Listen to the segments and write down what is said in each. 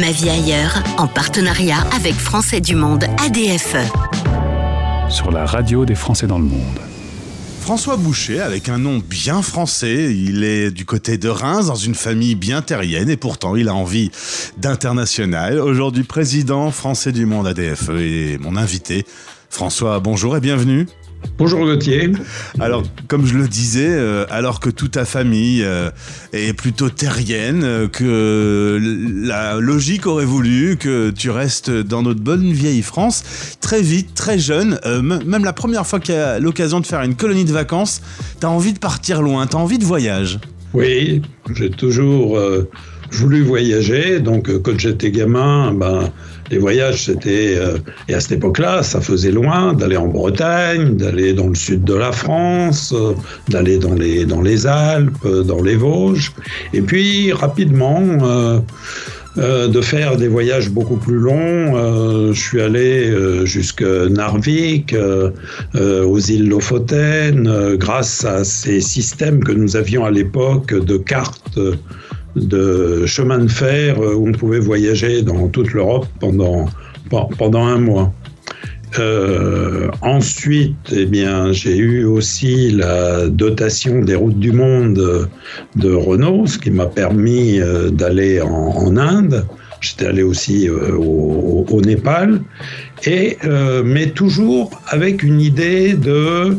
Ma vie ailleurs, en partenariat avec Français du Monde ADFE. Sur la radio des Français dans le monde. François Boucher, avec un nom bien français, il est du côté de Reims, dans une famille bien terrienne, et pourtant il a envie d'international. Aujourd'hui, président français du monde ADFE et mon invité. François, bonjour et bienvenue. Bonjour Gauthier. Alors, comme je le disais, euh, alors que toute ta famille euh, est plutôt terrienne, euh, que la logique aurait voulu que tu restes dans notre bonne vieille France, très vite, très jeune, même la première fois qu'il y a l'occasion de faire une colonie de vacances, tu as envie de partir loin, tu as envie de voyage. Oui, j'ai toujours voulu voyager, donc quand j'étais gamin, ben les voyages, c'était, euh, et à cette époque-là, ça faisait loin d'aller en Bretagne, d'aller dans le sud de la France, euh, d'aller dans les, dans les Alpes, euh, dans les Vosges. Et puis, rapidement, de faire des voyages beaucoup plus longs. je suis allé jusque Narvik, aux îles Lofoten, grâce à ces systèmes que nous avions à l'époque de cartes de chemin de fer euh, où on pouvait voyager dans toute l'Europe pendant, pendant un mois. Euh, ensuite, eh bien, j'ai eu aussi la dotation des routes du monde de Renault, ce qui m'a permis euh, d'aller en, Inde. J'étais allé aussi au, Népal, et, mais toujours avec une idée de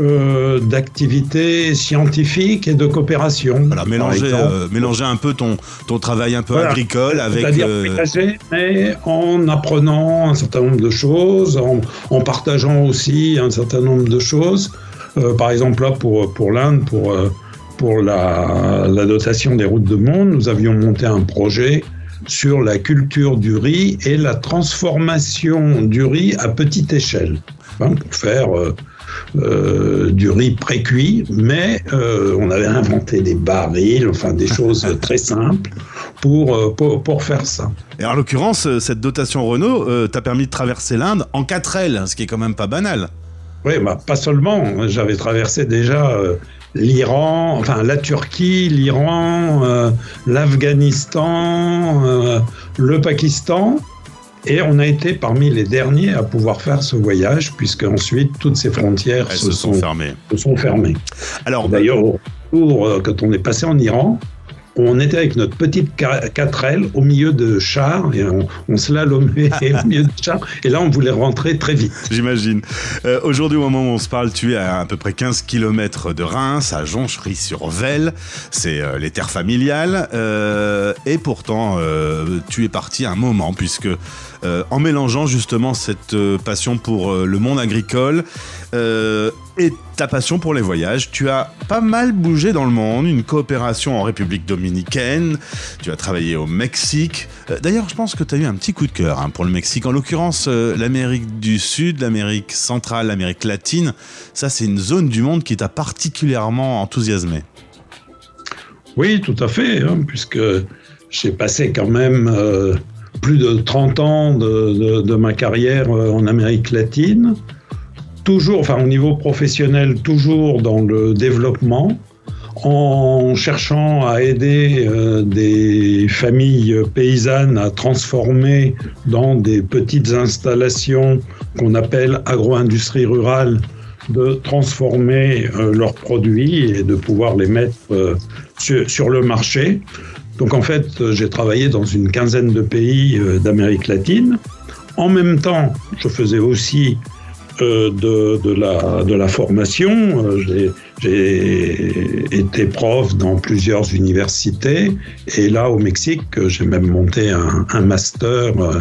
euh, d'activités scientifiques et de coopération. Alors mélanger, euh, mélanger un peu ton, ton travail un peu agricole avec... C'est-à-dire euh, mais en apprenant un certain nombre de choses, en, en partageant aussi un certain nombre de choses. par exemple, là, pour, pour l'Inde, pour, pour la, la, dotation des routes de monde, nous avions monté un projet sur la culture du riz et la transformation du riz à petite échelle, hein, pour faire euh, du riz précuit, mais euh, on avait inventé des barils, enfin des choses très simples pour, euh, pour, pour, faire ça. Et en l'occurrence, cette dotation Renault t'a permis de traverser l'Inde en 4 L, ce qui est quand même pas banal. Oui, bah, pas seulement. J'avais traversé déjà l'Iran, enfin la Turquie, l'Iran, l'Afghanistan, le Pakistan. Et on a été parmi les derniers à pouvoir faire ce voyage, puisque ensuite toutes ces frontières se, sont, fermées. Se sont fermées. Alors d'ailleurs, euh, quand on est passé en Iran, on était avec notre petite 4L au milieu de chars et on, on slalomait au milieu de chars. Et là, on voulait rentrer très vite. J'imagine. Euh, aujourd'hui, au moment où on se parle, tu es à à peu près 15 km de Reims, à Jonchery-sur-Velle. C'est euh, les terres familiales. Euh, et pourtant, tu es parti un moment, puisque en mélangeant justement cette passion pour le monde agricole et ta passion pour les voyages. Tu as pas mal bougé dans le monde, une coopération en République dominicaine, tu as travaillé au Mexique. Euh, d'ailleurs, je pense que tu as eu un petit coup de cœur hein, pour le Mexique, en l'occurrence euh, l'Amérique du Sud, l'Amérique centrale, l'Amérique latine. Ça, c'est une zone du monde qui t'a particulièrement enthousiasmé. Oui, tout à fait, hein, puisque j'ai passé quand même euh, plus de 30 ans de ma carrière en Amérique latine toujours, enfin au niveau professionnel, toujours dans le développement, en cherchant à aider euh, des familles paysannes à transformer dans des petites installations qu'on appelle agro-industrie rurale, de transformer euh, leurs produits et de pouvoir les mettre euh, sur, le marché. Donc en fait, j'ai travaillé dans une quinzaine de pays d'Amérique latine. En même temps, je faisais aussi de, de, la, formation. Euh, j'ai été prof dans plusieurs universités et là au Mexique, j'ai même monté un, master euh,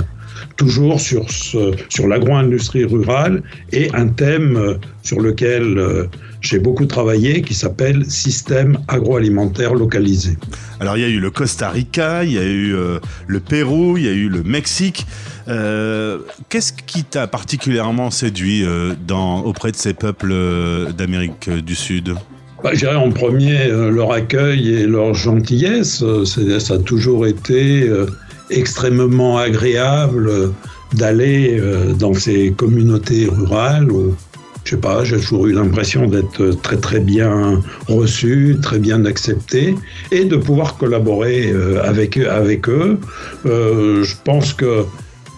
toujours sur, sur l'agro-industrie rurale et un thème sur lequel j'ai beaucoup travaillé qui s'appelle système agroalimentaire localisé. Alors il y a eu le Costa Rica, il y a eu le Pérou, il y a eu le Mexique. Euh, qu'est-ce qui t'a particulièrement séduit euh, dans, auprès de ces peuples euh, d'Amérique du Sud? Bah, Je dirais en premier leur accueil et leur gentillesse. Ça a toujours été extrêmement agréable d'aller dans ces communautés rurales je sais pas, j'ai toujours eu l'impression d'être très très bien reçu, très bien accepté, et de pouvoir collaborer euh, avec, avec eux. Euh, je pense que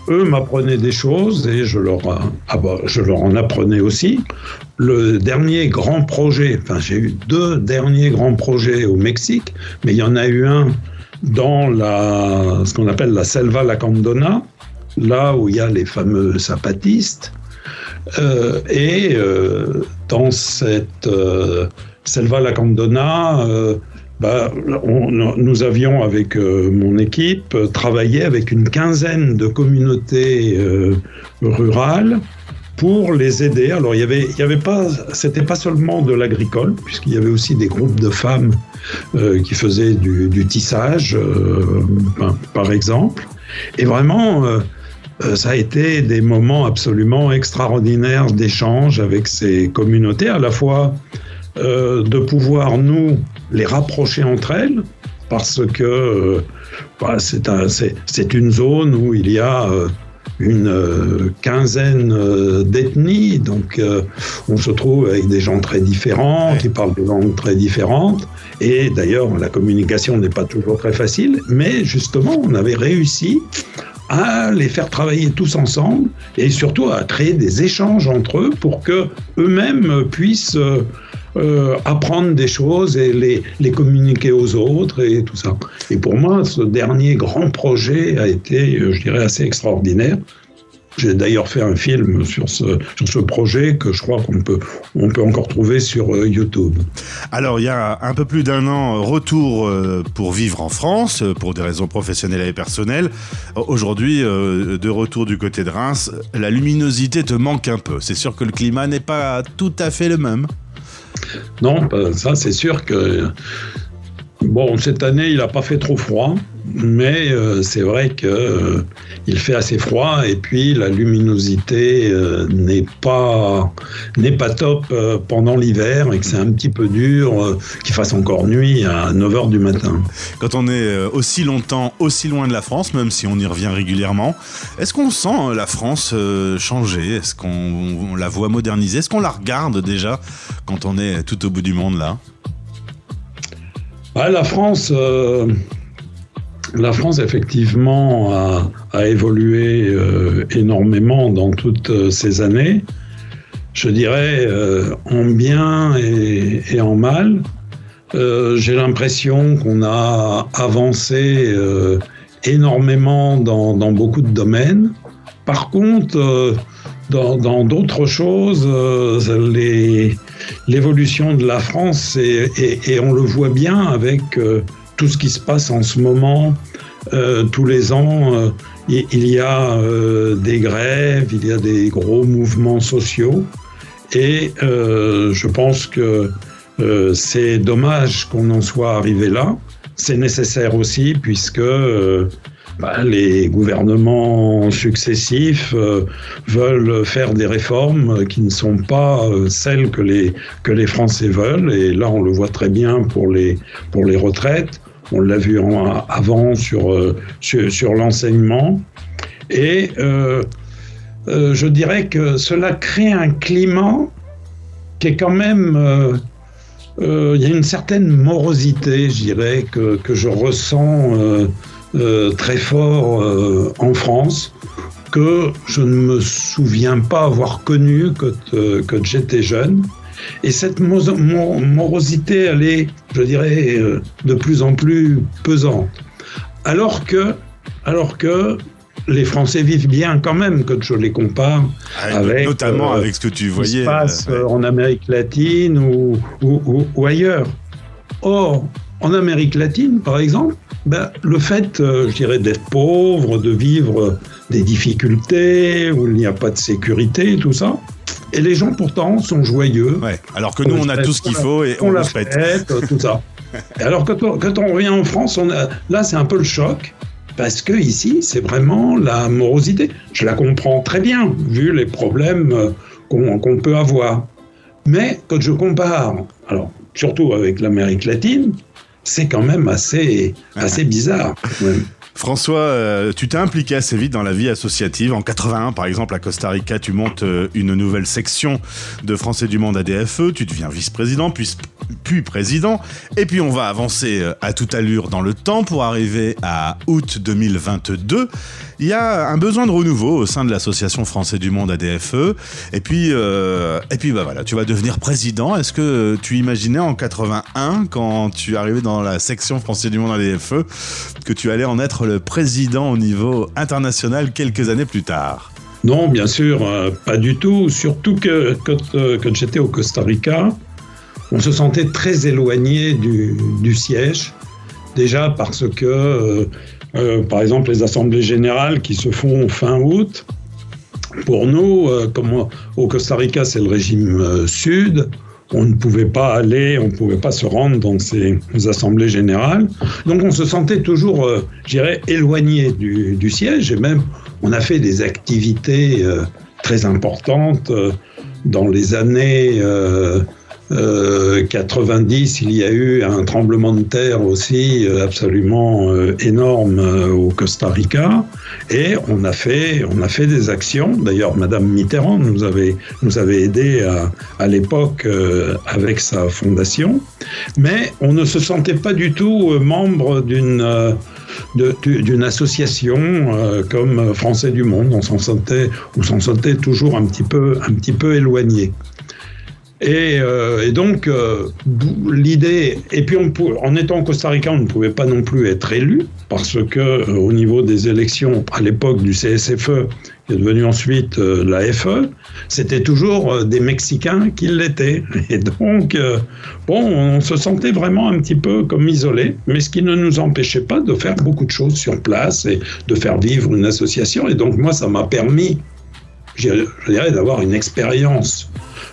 eux m'apprenaient des choses et je leur, ah bah, je leur en apprenais aussi. Le dernier grand projet, enfin j'ai eu deux derniers grands projets au Mexique, mais il y en a eu un dans la, ce qu'on appelle la Selva Lacandona, là où il y a les fameux zapatistes. Euh, et euh, dans cette euh, Selva Lacandona, euh, bah, nous avions avec mon équipe travaillé avec une quinzaine de communautés rurales pour les aider. Alors il y avait, il y avait pas, c'était pas seulement de l'agricole, puisqu'il y avait aussi des groupes de femmes qui faisaient du, tissage, par exemple. Et vraiment, ça a été des moments absolument extraordinaires d'échange avec ces communautés, à la fois euh, de pouvoir nous les rapprocher entre elles, parce que euh, bah, c'est un, une zone où il y a euh, une euh, quinzaine euh, d'ethnies, donc euh, on se trouve avec des gens très différents, qui parlent des langues très différentes, et d'ailleurs la communication n'est pas toujours très facile, mais justement on avait réussi à les faire travailler tous ensemble et surtout à créer des échanges entre eux pour que eux-mêmes puissent euh, apprendre des choses et les, les, communiquer aux autres et tout ça. Et pour moi, ce dernier grand projet a été, je dirais, assez extraordinaire. J'ai d'ailleurs fait un film sur ce, sur ce projet que je crois qu'on peut, on peut encore trouver sur euh, YouTube. Alors, il y a un peu plus d'un an, retour euh, pour vivre en France, euh, pour des raisons professionnelles et personnelles. Aujourd'hui, de retour du côté de Reims, la luminosité te manque un peu. C'est sûr que le climat n'est pas tout à fait le même. Non, ça c'est sûr que Bon, cette année, il n'a pas fait trop froid, mais euh, c'est vrai qu'il euh, fait assez froid et puis la luminosité euh, n'est pas, n'est pas top euh, pendant l'hiver et que c'est un petit peu dur qu'il fasse encore nuit à 9h du matin. Quand on est aussi longtemps, aussi loin de la France, même si on y revient régulièrement, est-ce qu'on sent la France changer? Est-ce qu'on la voit moderniser? Est-ce qu'on la regarde déjà quand on est tout au bout du monde là? Ah, la France, euh, la France effectivement a, évolué euh, énormément dans toutes euh, ces années. Je dirais euh, en bien et, en mal. J'ai l'impression qu'on a avancé énormément dans, beaucoup de domaines. Par contre, dans d'autres choses, l'évolution de la France et, on le voit bien avec tout ce qui se passe en ce moment. Euh, tous les ans, euh, il y a euh, des grèves, il y a des gros mouvements sociaux et je pense que c'est dommage qu'on en soit arrivé là. C'est nécessaire aussi puisque bah, les gouvernements successifs veulent faire des réformes qui ne sont pas celles que les, que les Français veulent. Et là, on le voit très bien pour les, pour les retraites. On l'a vu en, avant sur, euh, sur, l'enseignement. Et euh, euh, je dirais que cela crée un climat qui est quand même... Il y a une certaine morosité, je dirais, que, que je ressens très fort en France que je ne me souviens pas avoir connu quand, quand j'étais jeune. Et cette morosité, elle est, je dirais, euh, de plus en plus pesante. Alors que, alors que les Français vivent bien quand même quand je les compare avec notamment euh, avec ce que tu voyais ce qui se passe ouais. en Amérique latine ou, ou, ou, ou ailleurs. Or, en Amérique latine, par exemple, ben, le fait, euh, je dirais, d'être pauvre, de vivre des difficultés, où il n'y a pas de sécurité, tout ça, et les gens pourtant sont joyeux. Ouais, alors que nous, on a tout ce qu'il faut et on, on la fête. fête tout ça. Et alors que quand on revient en France, on a, là, c'est un peu le choc. Parce que ici, c'est vraiment la morosité. Je la comprends très bien, vu les problèmes euh, qu'on qu peut avoir. Mais quand je compare, alors surtout avec l'Amérique latine, c'est quand même assez, assez bizarre. François, euh, tu t'es impliqué assez vite dans la vie associative. En 81, par exemple, à Costa Rica, tu montes euh, une nouvelle section de Français du Monde ADFE. Tu deviens vice-président, puis, puis président. Et puis on va avancer euh, à toute allure dans le temps pour arriver à août 2022. Il y a un besoin de renouveau au sein de l'association Français du Monde ADFE. Et puis, et puis bah voilà, tu vas devenir président. Est-ce que tu imaginais en 81, quand tu arrivais dans la section Français du Monde ADFE, que tu allais en être le président au niveau international quelques années plus tard? Non, bien sûr, euh, pas du tout. Surtout que euh, quand, j'étais au Costa Rica, on se sentait très éloigné du, siège. Déjà parce que, euh, par exemple, les assemblées générales qui se font fin août, pour nous, comme au Costa Rica, c'est le régime sud, on ne pouvait pas aller, on ne pouvait pas se rendre dans ces assemblées générales. Donc on se sentait toujours, euh, je dirais, éloigné du, siège et même on a fait des activités euh, très importantes euh, dans les années 90, euh, il y a eu un tremblement de terre aussi euh, absolument euh, énorme au Costa Rica, et on a fait, on a fait des actions. D'ailleurs, Madame Mitterrand nous avait, nous avait aidé à, à l'époque avec sa fondation, mais on ne se sentait pas du tout membre d'une d'une association comme Français du Monde. On s'en sentait, on s'en sentait toujours un petit peu, un petit peu éloigné. Euh, et, donc, euh, l'idée, et puis en étant au Costa Rica, on ne pouvait pas non plus être élu, parce que euh, au niveau des élections, à l'époque du CSFE, qui est devenu ensuite la FE, c'était toujours des Mexicains qui l'étaient. Et donc, bon, on se sentait vraiment un petit peu comme isolé, mais ce qui ne nous empêchait pas de faire beaucoup de choses sur place et de faire vivre une association. Et donc, moi, ça m'a permis, je dirais, d'avoir une expérience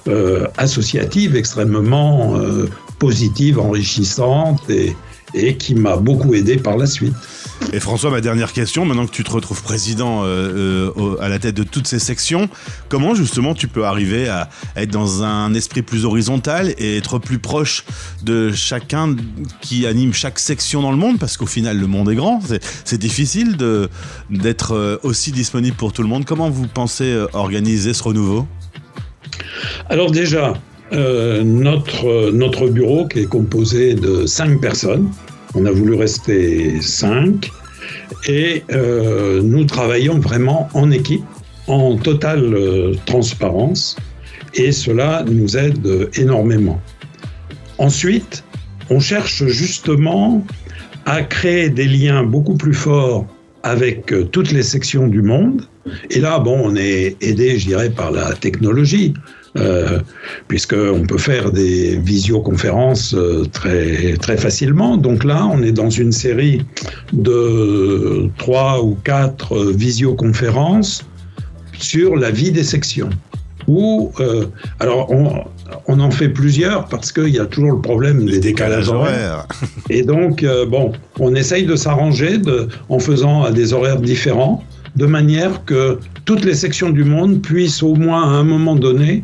euh, associative extrêmement euh, positive, enrichissante et, qui m'a beaucoup aidé par la suite. Et François, ma dernière question, maintenant que tu te retrouves président euh, à la tête de toutes ces sections, comment justement tu peux arriver à être dans un esprit plus horizontal et être plus proche de chacun qui anime chaque section dans le monde? Parce qu'au final, le monde est grand, c'est difficile d'être aussi disponible pour tout le monde. Comment vous pensez organiser ce renouveau? Alors déjà, euh, notre, notre bureau qui est composé de cinq personnes, on a voulu rester cinq, et euh, nous travaillons vraiment en équipe, en totale euh, transparence, et cela nous aide énormément. Ensuite, on cherche justement à créer des liens beaucoup plus forts avec toutes les sections du monde. Et là, bon, on est aidé, je dirais, par la technologie. Euh, puisqu'on peut faire des visioconférences euh, très, très facilement. Donc là, on est dans une série de trois ou quatre visioconférences sur la vie des sections. Ou, euh, alors, on, on, en fait plusieurs parce qu'il y a toujours le problème des décalages horaires. Et donc, bon, on essaye de s'arranger en faisant à des horaires différents, de manière que toutes les sections du monde puissent au moins à un moment donné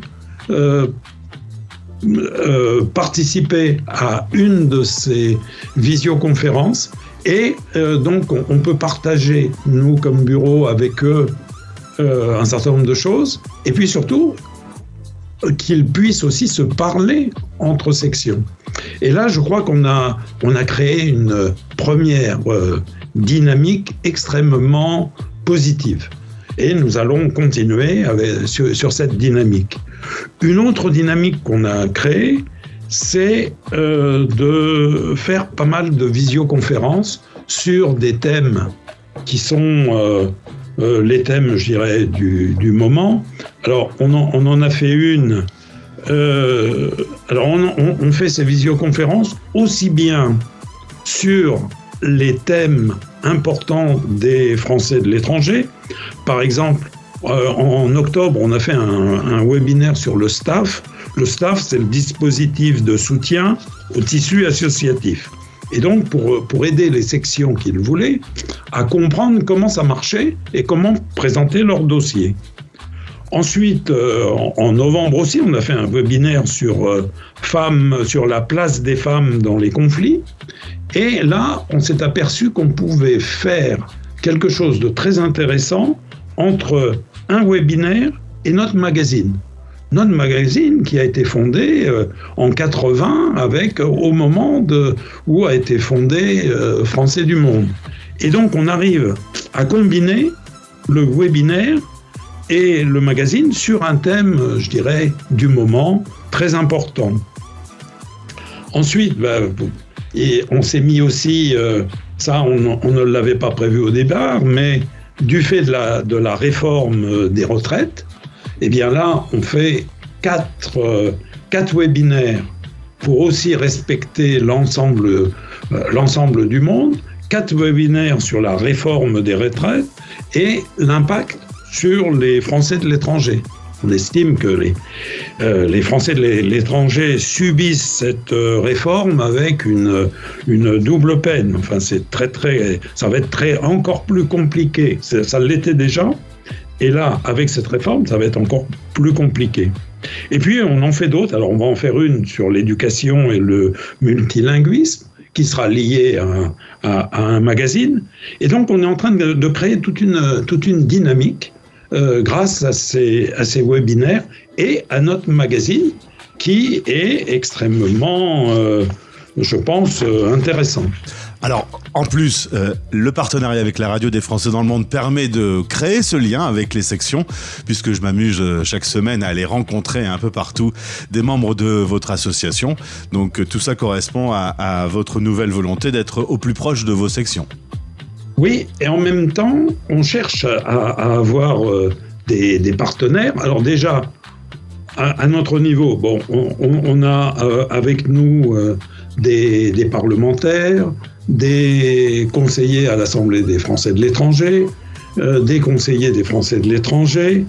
euh, euh, participer à une de ces visioconférences et euh, donc on, peut partager, nous comme bureau, avec eux un certain nombre de choses et puis surtout qu'ils puissent aussi se parler entre sections. Et là, je crois qu'on a, on a créé une première dynamique extrêmement positive. Et nous allons continuer sur, cette dynamique. Une autre dynamique qu'on a créée, c'est euh, de faire pas mal de visioconférences sur des thèmes qui sont euh, euh, les thèmes, je dirais, du, moment. Alors, on en, a fait une. alors, on, on, fait ces visioconférences aussi bien sur les thèmes importants des Français de l'étranger. Par exemple, euh, en octobre, on a fait un, webinaire sur le staff. Le staff, c'est le dispositif de soutien au tissu associatif. Et donc, pour, pour aider les sections qui le voulaient à comprendre comment ça marchait et comment présenter leur dossier. Ensuite, euh, en, novembre aussi, on a fait un webinaire sur, euh, femmes, sur la place des femmes dans les conflits. Et là, on s'est aperçu qu'on pouvait faire quelque chose de très intéressant entre un webinaire et notre magazine. Notre magazine qui a été fondé euh, en 80 avec au moment où a été fondé euh, Français du Monde. Et donc on arrive à combiner le webinaire et le magazine sur un thème, je dirais, du moment très important. Ensuite, bah, et on s'est mis aussi, euh, ça on, ne l'avait pas prévu au départ, mais du fait de la, de réforme des retraites, eh bien là, on fait quatre, euh, webinaires pour aussi respecter l'ensemble euh, l'ensemble du monde, quatre webinaires sur la réforme des retraites et l'impact sur les Français de l'étranger. On estime que les, euh, les Français de l'étranger subissent cette euh, réforme avec une, double peine. Enfin, c'est très, très, ça va être très, encore plus compliqué. Ça l'était déjà. Et là, avec cette réforme, ça va être encore plus compliqué. Et puis, on en fait d'autres. Alors, on va en faire une sur l'éducation et le multilinguisme qui sera lié à, un magazine. Et donc, on est en train de, de créer toute une, toute une dynamique euh, grâce à ces, webinaires et à notre magazine qui est extrêmement, euh, je pense, euh, intéressant. Alors, en plus, le partenariat avec la radio des Français dans le monde permet de créer ce lien avec les sections, puisque je m'amuse chaque semaine à aller rencontrer un peu partout des membres de votre association. Donc, tout ça correspond à votre nouvelle volonté d'être au plus proche de vos sections. Oui, et en même temps, on cherche à, avoir euh, des, partenaires. Alors déjà, à, notre niveau, bon, on, a euh, avec nous euh, des, parlementaires, des conseillers à l'Assemblée des Français de l'étranger, des conseillers des Français de l'étranger,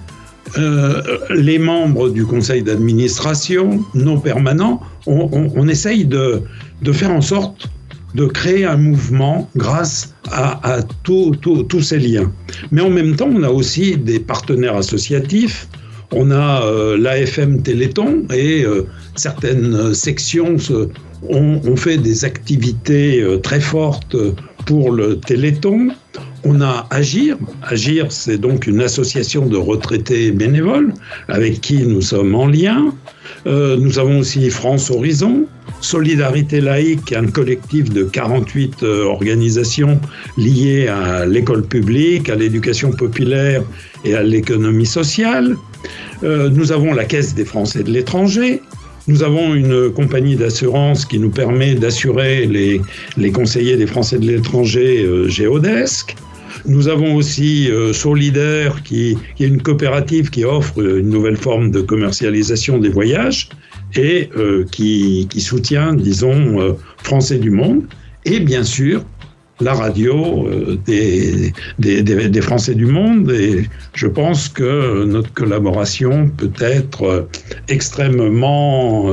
les membres du conseil d'administration, nos permanents. On, essaye de faire en sorte de créer un mouvement grâce à, tous ces liens. Mais en même temps, on a aussi des partenaires associatifs. On a euh, l'AFM Téléthon et euh, certaines sections ont, fait des activités euh, très fortes pour le Téléthon. On a Agir. Agir, c'est donc une association de retraités bénévoles avec qui nous sommes en lien. Nous avons aussi France Horizon, Solidarité laïque, un collectif de 48 euh, organisations liées à l'école publique, à l'éducation populaire et à l'économie sociale. Euh, nous avons la Caisse des Français de l'étranger. Nous avons une compagnie d'assurance qui nous permet d'assurer les, conseillers des Français de l'étranger euh, Géodesc. Nous avons aussi Solidaire, qui, est une coopérative qui offre une nouvelle forme de commercialisation des voyages et euh, qui, soutient, disons, euh, Français du monde, et bien sûr la radio euh, des, des, Français du monde. Et je pense que notre collaboration peut être extrêmement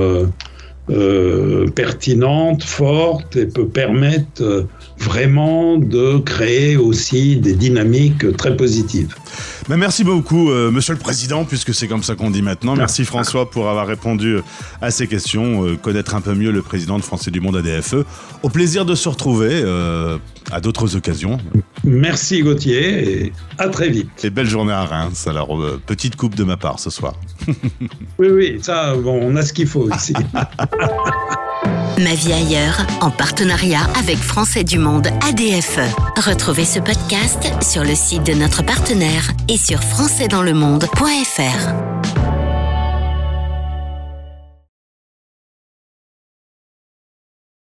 pertinente, forte et peut permettre vraiment de créer aussi des dynamiques très positives merci beaucoup, euh, Monsieur le Président, puisque c'est comme ça qu'on dit maintenant. Merci François pour avoir répondu euh, à ces questions, euh, connaître un peu mieux le président de Français du Monde ADFE. Au plaisir de se retrouver à d'autres occasions. Merci Gauthier et à très vite. Et belle journée à Reims. Alors, petite coupe de ma part ce soir. oui, oui, ça, bon, on a ce qu'il faut ici. Ma vie ailleurs, en partenariat avec Français du Monde ADFE. Retrouvez ce podcast sur le site de notre partenaire et sur françaisdanslemonde.fr.